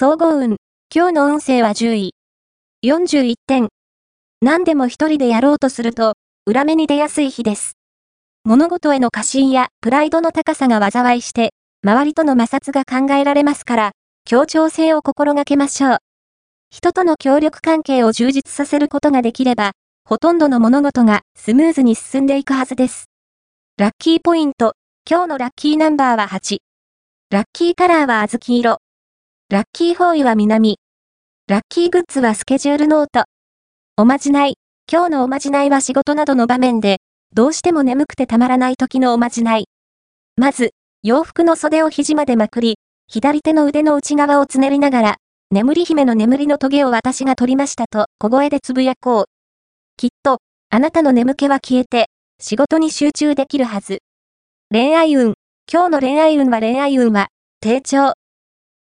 総合運。今日の運勢は10位。41点。何でも一人でやろうとすると、裏目に出やすい日です。物事への過信やプライドの高さが災いして、周りとの摩擦が考えられますから、協調性を心がけましょう。人との協力関係を充実させることができれば、ほとんどの物事がスムーズに進んでいくはずです。ラッキーポイント。今日のラッキーナンバーは8。ラッキーカラーは小豆色。ラッキーフォーイは南。ラッキーグッズはスケジュールノート。おまじない。今日のおまじないは仕事などの場面で、どうしても眠くてたまらない時のおまじない。まず、洋服の袖を肘までまくり、左手の腕の内側をつねりながら、眠り姫の眠りのトゲを私が取りましたと小声でつぶやこう。きっと、あなたの眠気は消えて、仕事に集中できるはず。恋愛運。今日の恋愛運は恋愛運は、低調。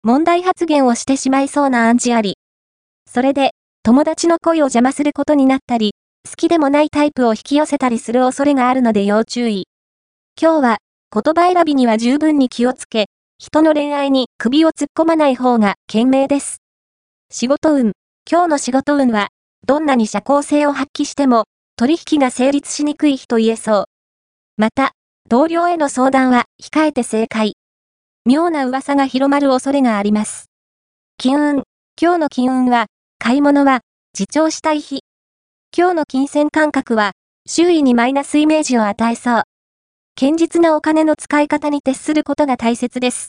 問題発言をしてしまいそうな暗示あり。それで、友達の恋を邪魔することになったり、好きでもないタイプを引き寄せたりする恐れがあるので要注意。今日は、言葉選びには十分に気をつけ、人の恋愛に首を突っ込まない方が賢明です。仕事運。今日の仕事運は、どんなに社交性を発揮しても、取引が成立しにくい日と言えそう。また、同僚への相談は控えて正解。妙な噂が広まる恐れがあります。金運。今日の金運は、買い物は、自重したい日。今日の金銭感覚は、周囲にマイナスイメージを与えそう。堅実なお金の使い方に徹することが大切です。